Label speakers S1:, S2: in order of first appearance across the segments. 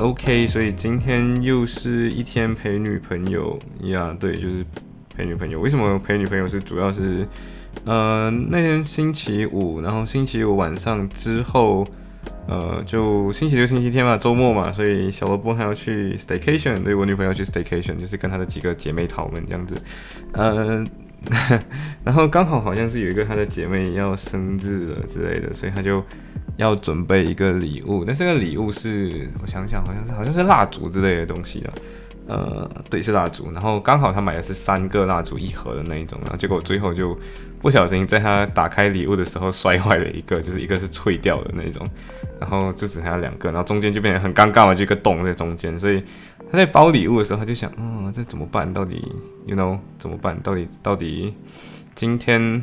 S1: OK，所以今天又是一天陪女朋友呀，对，就是陪女朋友。为什么陪女朋友是主要是，呃，那天星期五，然后星期五晚上之后，呃，就星期六、星期天嘛，周末嘛，所以小萝卜还要去 staycation，对我女朋友去 staycation，就是跟她的几个姐妹淘们这样子，呃。然后刚好好像是有一个她的姐妹要生日了之类的，所以她就要准备一个礼物。但这个礼物是我想想，好像是好像是蜡烛之类的东西了。呃，对，是蜡烛。然后刚好他买的是三个蜡烛一盒的那一种，然后结果最后就不小心在他打开礼物的时候摔坏了一个，就是一个是脆掉的那种，然后就只剩下两个，然后中间就变得很尴尬嘛，就一个洞在中间，所以。他在包礼物的时候，他就想，嗯，这怎么办？到底，you know，怎么办？到底，到底，今天，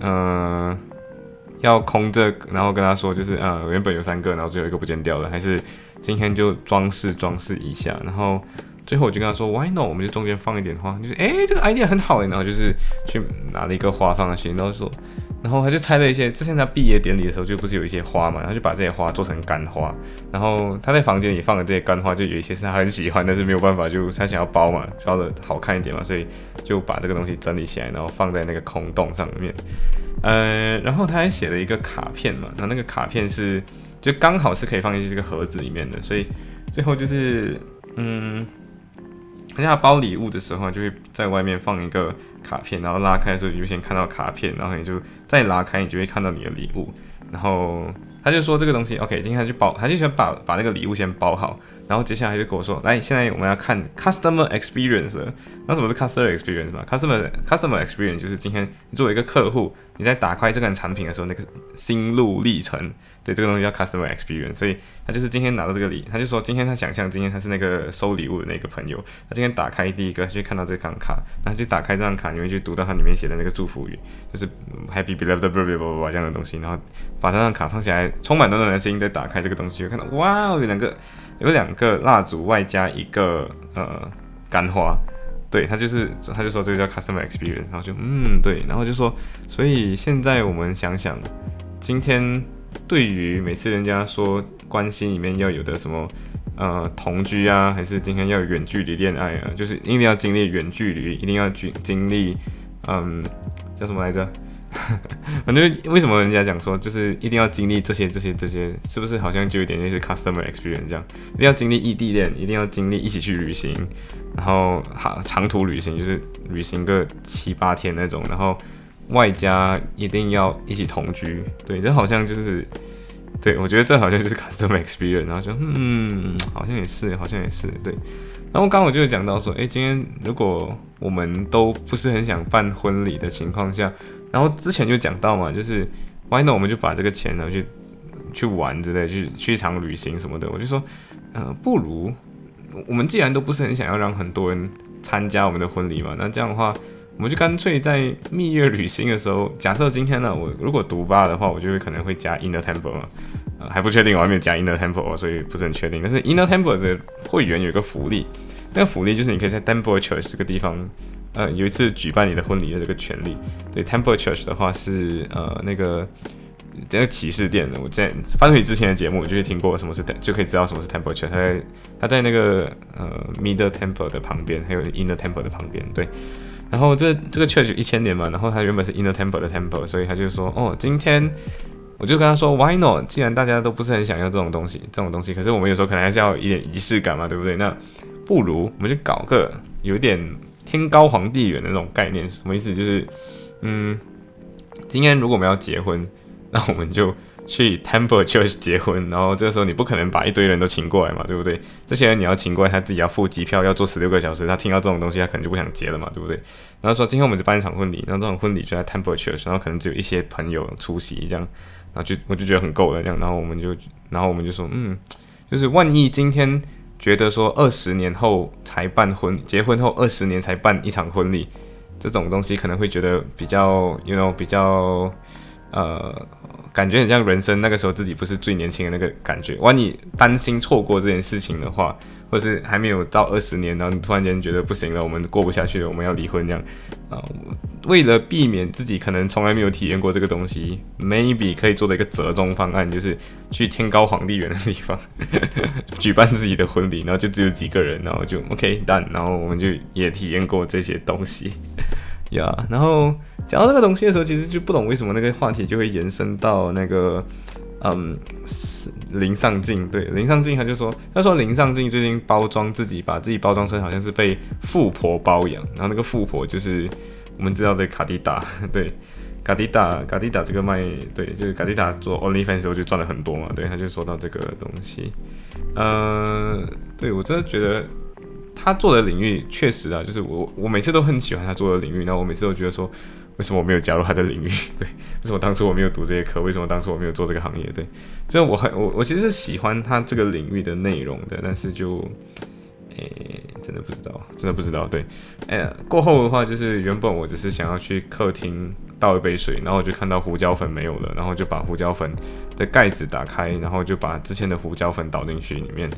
S1: 呃，要空着，然后跟他说，就是，呃，原本有三个，然后只有一个不见掉了，还是今天就装饰装饰一下？然后最后我就跟他说，Why not？我们就中间放一点花，就是，哎，这个 idea 很好诶。然后就是去拿了一个花放上去，然后说。然后他就拆了一些，之前他毕业典礼的时候就不是有一些花嘛，然后就把这些花做成干花。然后他在房间里放的这些干花，就有一些是他很喜欢，但是没有办法，就他想要包嘛，包的好看一点嘛，所以就把这个东西整理起来，然后放在那个空洞上面。呃，然后他还写了一个卡片嘛，那那个卡片是就刚好是可以放进去这个盒子里面的，所以最后就是嗯。人家包礼物的时候，就会在外面放一个卡片，然后拉开的时候，你就先看到卡片，然后你就再拉开，你就会看到你的礼物。然后他就说这个东西，OK，今天就包，他就想把把那个礼物先包好，然后接下来就跟我说，来，现在我们要看 customer experience。那什么是 customer experience 嘛？customer customer experience 就是今天作为一个客户，你在打开这个产品的时候，那个心路历程。对，这个东西叫 customer experience，所以他就是今天拿到这个礼，他就说今天他想象今天他是那个收礼物的那个朋友，他今天打开第一个，他就看到这张卡，然后就打开这张卡，你会去读到它里面写的那个祝福语，就是 happy beloved birthday 这样的东西，然后把这张卡放起来，充满暖暖的声音再打开这个东西，就看到哇，有两个有两个蜡烛外加一个呃干花，对他就是他就说这个叫 customer experience，然后就嗯对，然后就说所以现在我们想想今天。对于每次人家说关系里面要有的什么，呃，同居啊，还是今天要远距离恋爱啊，就是一定要经历远距离，一定要经经历，嗯，叫什么来着？反正为什么人家讲说就是一定要经历这些这些这些，是不是好像就有点类似 customer experience 这样？一定要经历异地恋，一定要经历一起去旅行，然后好长途旅行就是旅行个七八天那种，然后。外加一定要一起同居，对，这好像就是，对我觉得这好像就是 customer experience，然后就嗯，好像也是，好像也是，对。然后刚刚我就讲到说，哎，今天如果我们都不是很想办婚礼的情况下，然后之前就讲到嘛，就是 why not 我们就把这个钱呢去去玩之类，去去一场旅行什么的，我就说，呃，不如我们既然都不是很想要让很多人参加我们的婚礼嘛，那这样的话。我们就干脆在蜜月旅行的时候，假设今天呢，我如果独霸的话，我就会可能会加 Inner Temple 嘛，呃，还不确定，我还没有加 Inner Temple，所以不是很确定。但是 Inner Temple 的会员有一个福利，那个福利就是你可以在 Temple Church 这个地方，呃，有一次举办你的婚礼的这个权利。对，Temple Church 的话是呃那个这个骑士店的，我在翻回之前的节目，就会听过什么是，就可以知道什么是 Temple Church。它在它在那个呃 Middle Temple 的旁边，还有 Inner Temple 的旁边，对。然后这这个 church 一千年嘛，然后它原本是 inner temple 的 temple，所以他就说，哦，今天我就跟他说，why not？既然大家都不是很想要这种东西，这种东西，可是我们有时候可能还是要一点仪式感嘛，对不对？那不如我们就搞个有点天高皇帝远的那种概念，什么意思？就是，嗯，今天如果我们要结婚，那我们就。去 Temple Church 结婚，然后这个时候你不可能把一堆人都请过来嘛，对不对？这些人你要请过来，他自己要付机票，要坐十六个小时。他听到这种东西，他可能就不想结了嘛，对不对？然后说今天我们就办一场婚礼，然后这种婚礼就在 Temple Church，然后可能只有一些朋友出席这样，然后就我就觉得很够了这样，然后我们就然后我们就说，嗯，就是万一今天觉得说二十年后才办婚，结婚后二十年才办一场婚礼，这种东西可能会觉得比较，you know，比较，呃。感觉很像人生那个时候自己不是最年轻的那个感觉。万一担心错过这件事情的话，或是还没有到二十年，然后你突然间觉得不行了，我们过不下去了，我们要离婚这样啊？为了避免自己可能从来没有体验过这个东西，maybe 可以做的一个折中方案，就是去天高皇帝远的地方举办自己的婚礼，然后就只有几个人，然后就 OK done，然后我们就也体验过这些东西。呀，然后讲到这个东西的时候，其实就不懂为什么那个话题就会延伸到那个，嗯，林上镜。对，林上镜他就说，他说林上镜最近包装自己，把自己包装成好像是被富婆包养，然后那个富婆就是我们知道的卡迪达。对，卡迪达，卡迪达这个卖，对，就是卡迪达做 OnlyFans 时候就赚了很多嘛。对，他就说到这个东西，呃，对我真的觉得。他做的领域确实啊，就是我我每次都很喜欢他做的领域，那我每次都觉得说，为什么我没有加入他的领域？对，为什么当初我没有读这些课？为什么当初我没有做这个行业？对，所以我很我我其实是喜欢他这个领域的内容的，但是就，诶，真的不知道，真的不知道。对，哎，过后的话就是原本我只是想要去客厅倒一杯水，然后我就看到胡椒粉没有了，然后就把胡椒粉的盖子打开，然后就把之前的胡椒粉倒进去里面，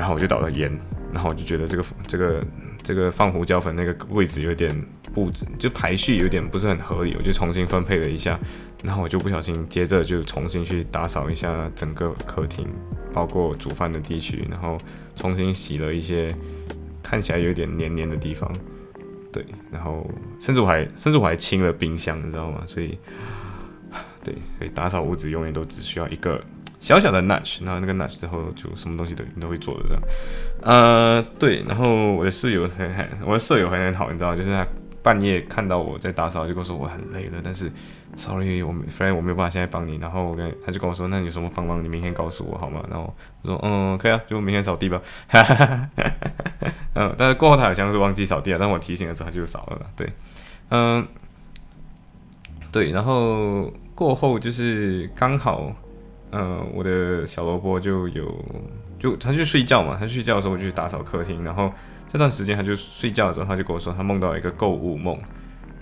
S1: 然后我就倒了盐。然后我就觉得这个这个这个放胡椒粉那个位置有点布置，就排序有点不是很合理，我就重新分配了一下。然后我就不小心接着就重新去打扫一下整个客厅，包括煮饭的地区，然后重新洗了一些看起来有点黏黏的地方。对，然后甚至我还甚至我还清了冰箱，你知道吗？所以对，所以打扫屋子永远都只需要一个。小小的 nudge，然后那个 nudge 之后就什么东西都你都会做的这样，呃，对，然后我的室友很很，我的舍友很很好，你知道，就是他半夜看到我在打扫，就跟我说我很累了，但是 sorry，我 friend 我没有办法现在帮你，然后我跟他就跟我说，那你有什么帮忙，你明天告诉我好吗？然后我说嗯，可以啊，就明天扫地吧，哈哈哈，嗯，但是过后他好像是忘记扫地了，但我提醒的时候他就扫了，对，嗯，对，然后过后就是刚好。呃，我的小萝卜就有，就他就睡觉嘛，他睡觉的时候我就去打扫客厅，然后这段时间他就睡觉的时候，他就跟我说他梦到一个购物梦，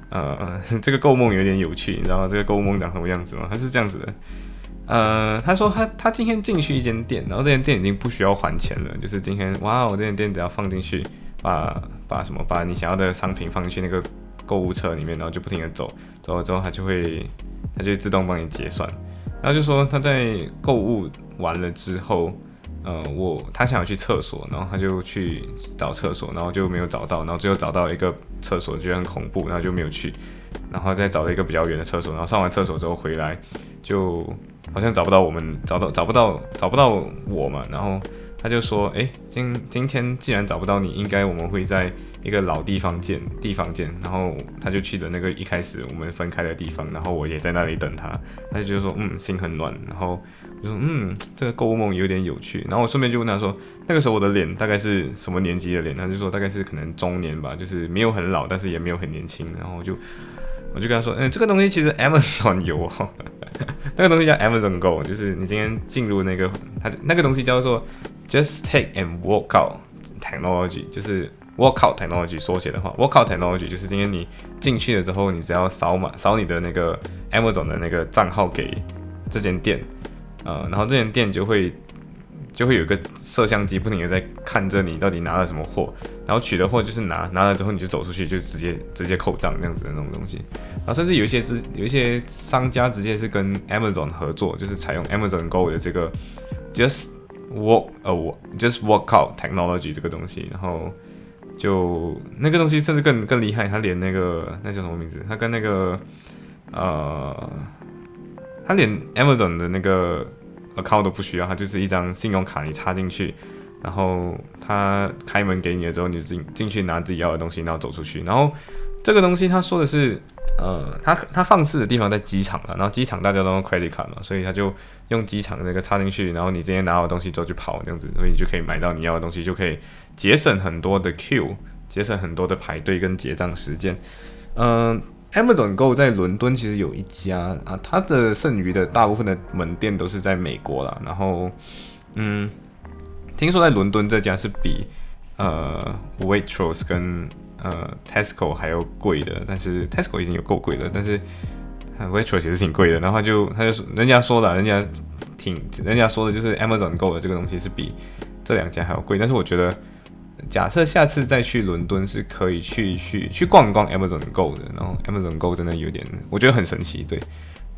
S1: 呃，这个购物梦有点有趣，你知道吗？这个购物梦长什么样子吗？他是这样子的，呃，他说他他今天进去一间店，然后这间店已经不需要还钱了，就是今天哇，我这间店只要放进去，把把什么把你想要的商品放进去那个购物车里面，然后就不停的走，走了之后它就会它就会自动帮你结算。然后就说他在购物完了之后，呃，我他想要去厕所，然后他就去找厕所，然后就没有找到，然后最后找到一个厕所，觉得很恐怖，然后就没有去，然后再找了一个比较远的厕所，然后上完厕所之后回来，就好像找不到我们，找到找不到找不到我嘛，然后他就说，哎，今今天既然找不到你，应该我们会在。一个老地方见，地方见，然后他就去了那个一开始我们分开的地方，然后我也在那里等他，他就说嗯心很暖，然后我说嗯这个购物梦有点有趣，然后我顺便就问他说那个时候我的脸大概是什么年纪的脸，他就说大概是可能中年吧，就是没有很老，但是也没有很年轻，然后就我就跟他说嗯这个东西其实 Amazon 有哦，那个东西叫 Amazon Go，就是你今天进入那个它那个东西叫做 Just Take and Walk Out Technology，就是 Walkout technology 缩写的话，Walkout technology 就是今天你进去了之后，你只要扫码扫你的那个 Amazon 的那个账号给这间店，呃，然后这间店就会就会有一个摄像机不停的在看着你到底拿了什么货，然后取的货就是拿拿了之后你就走出去就直接直接扣账这样子的那种东西，然后甚至有一些直有一些商家直接是跟 Amazon 合作，就是采用 Amazon Go 的这个 Just Walk 呃 Just Walkout technology 这个东西，然后。就那个东西甚至更更厉害，它连那个那叫什么名字？它跟那个呃，它连 Amazon 的那个卡我都不需要，它就是一张信用卡，你插进去，然后它开门给你了之后，你就进进去拿自己要的东西，然后走出去。然后这个东西他说的是，呃，他他放肆的地方在机场了，然后机场大家都用 credit 卡嘛，所以他就用机场那个插进去，然后你直接拿好东西之后就跑这样子，所以你就可以买到你要的东西，就可以。节省很多的 Q，节省很多的排队跟结账时间。嗯，Amazon Go 在伦敦其实有一家啊，它的剩余的大部分的门店都是在美国啦。然后，嗯，听说在伦敦这家是比呃 Waitrose 跟呃 Tesco 还要贵的，但是 Tesco 已经有够贵了，但是 Waitrose 也是挺贵的。然后就他就说，人家说的，人家挺人家说的就是 Amazon Go 的这个东西是比这两家还要贵。但是我觉得，假设下次再去伦敦是可以去去去逛一逛 Amazon Go 的，然后 Amazon Go 真的有点，我觉得很神奇，对。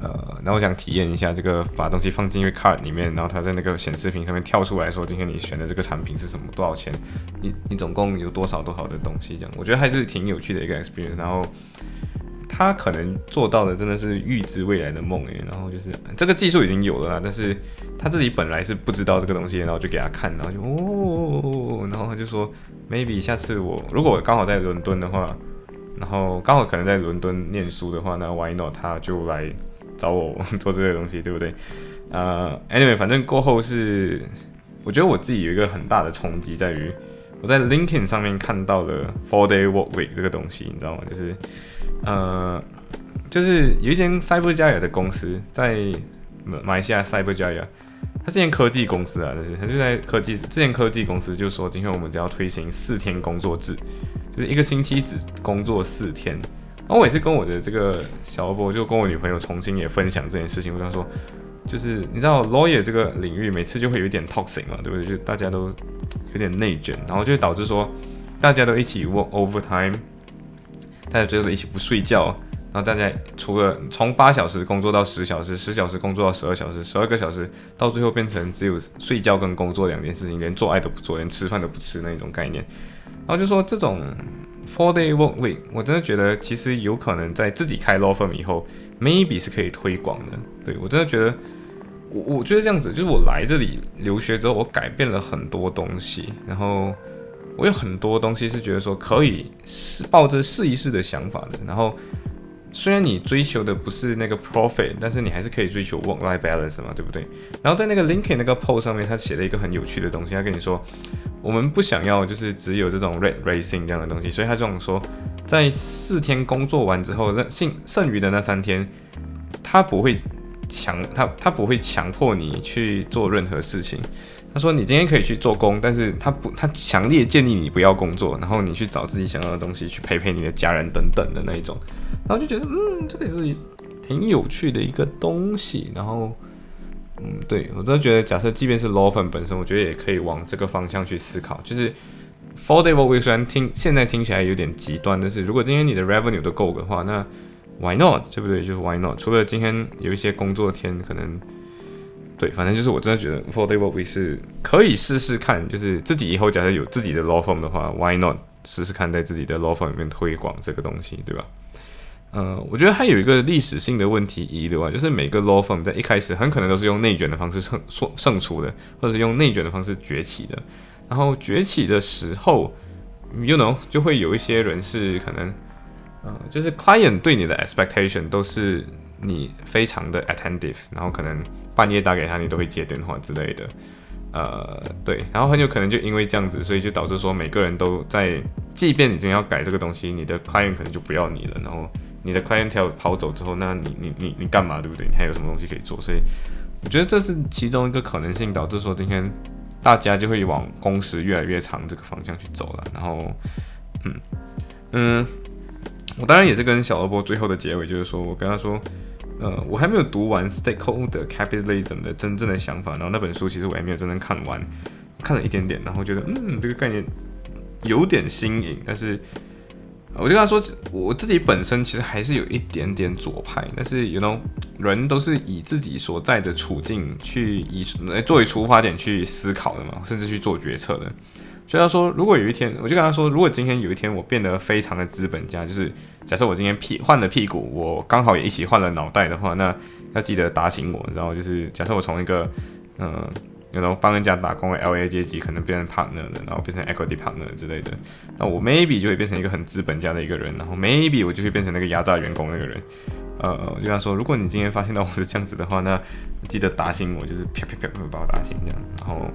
S1: 呃，那我想体验一下这个，把东西放进一个 cart 里面，然后它在那个显示屏上面跳出来说，今天你选的这个产品是什么，多少钱，你你总共有多少多少的东西，这样我觉得还是挺有趣的一个 experience。然后他可能做到的真的是预知未来的梦诶，然后就是这个技术已经有了啦，但是他自己本来是不知道这个东西，然后就给他看，然后就哦，然后他就说 maybe 下次我如果刚好在伦敦的话，然后刚好可能在伦敦念书的话，那 why not 他就来。找我做这些东西，对不对？呃，anyway，反正过后是，我觉得我自己有一个很大的冲击，在于我在 LinkedIn 上面看到了 Four Day Work Week 这个东西，你知道吗？就是，呃，就是有一间 Cyberjaya 的公司在马来西亚 Cyberjaya，它是间科技公司啊，就是它就在科技，这间科技公司就说，今天我们只要推行四天工作制，就是一个星期只工作四天。然后我也是跟我的这个小波，就跟我女朋友重新也分享这件事情。我跟她说，就是你知道 lawyer 这个领域，每次就会有一点 toxic 嘛，对不对？就大家都有点内卷，然后就导致说，大家都一起 work overtime，大家最后一起不睡觉，然后大家除了从八小时工作到十小时，十小时工作到十二小时，十二个小时到最后变成只有睡觉跟工作两件事情，连做爱都不做，连吃饭都不吃那一种概念。然后就说这种。Four day work week，我真的觉得其实有可能在自己开 law firm 以后，maybe 是可以推广的。对我真的觉得，我我觉得这样子，就是我来这里留学之后，我改变了很多东西，然后我有很多东西是觉得说可以试抱着试一试的想法的，然后。虽然你追求的不是那个 profit，但是你还是可以追求 work-life balance 嘛，对不对？然后在那个 LinkedIn 那个 post 上面，他写了一个很有趣的东西，他跟你说，我们不想要就是只有这种 red racing 这样的东西，所以他这种说，在四天工作完之后，那剩剩余的那三天，他不会强他他不会强迫你去做任何事情。他说你今天可以去做工，但是他不他强烈建议你不要工作，然后你去找自己想要的东西去陪陪你的家人等等的那一种。然后就觉得，嗯，这个是挺有趣的一个东西。然后，嗯，对我真的觉得，假设即便是 law firm 本身，我觉得也可以往这个方向去思考。就是 four day work week 虽然听现在听起来有点极端，但是如果今天你的 revenue 都够的话，那 why not？对不对？就是 why not？除了今天有一些工作天，可能对，反正就是我真的觉得 four day work week 是可以试试看。就是自己以后假设有自己的 law firm 的话，why not 试试看在自己的 law firm 里面推广这个东西，对吧？呃，我觉得还有一个历史性的问题遗留啊，就是每个 law firm 在一开始很可能都是用内卷的方式胜胜胜出的，或者是用内卷的方式崛起的。然后崛起的时候，you know，就会有一些人是可能，呃，就是 client 对你的 expectation 都是你非常的 attentive，然后可能半夜打给他，你都会接电话之类的。呃，对，然后很有可能就因为这样子，所以就导致说每个人都在，即便已经要改这个东西，你的 client 可能就不要你了，然后。你的 client 要跑走之后，那你你你你干嘛，对不对？你还有什么东西可以做？所以我觉得这是其中一个可能性，导致说今天大家就会往工时越来越长这个方向去走了。然后，嗯嗯，我当然也是跟小萝卜最后的结尾，就是说我跟他说，呃，我还没有读完 stakeholder capitalism 的真正的想法。然后那本书其实我还没有真正看完，看了一点点，然后觉得嗯，这个概念有点新颖，但是。我就跟他说，我自己本身其实还是有一点点左派，但是 you know，人都是以自己所在的处境去以作为出发点去思考的嘛，甚至去做决策的。所以他说，如果有一天，我就跟他说，如果今天有一天我变得非常的资本家，就是假设我今天屁换了屁股，我刚好也一起换了脑袋的话，那要记得打醒我，然后就是假设我从一个嗯。然后帮人家打工的 L A 阶级可能变成 partner 的，然后变成 equity partner 之类的。那我 maybe 就会变成一个很资本家的一个人，然后 maybe 我就会变成那个压榨员工那个人。呃，我就跟他说，如果你今天发现到我是这样子的话，那记得打醒我，就是啪啪啪啪把我打醒这样。然后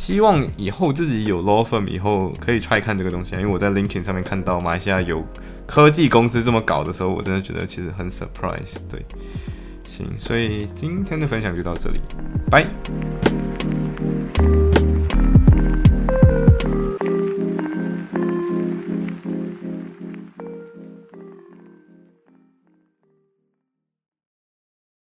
S1: 希望以后自己有 law firm 以后可以 try 看这个东西，因为我在 LinkedIn 上面看到马来西亚有科技公司这么搞的时候，我真的觉得其实很 surprise。对，行，所以今天的分享就到这里，拜。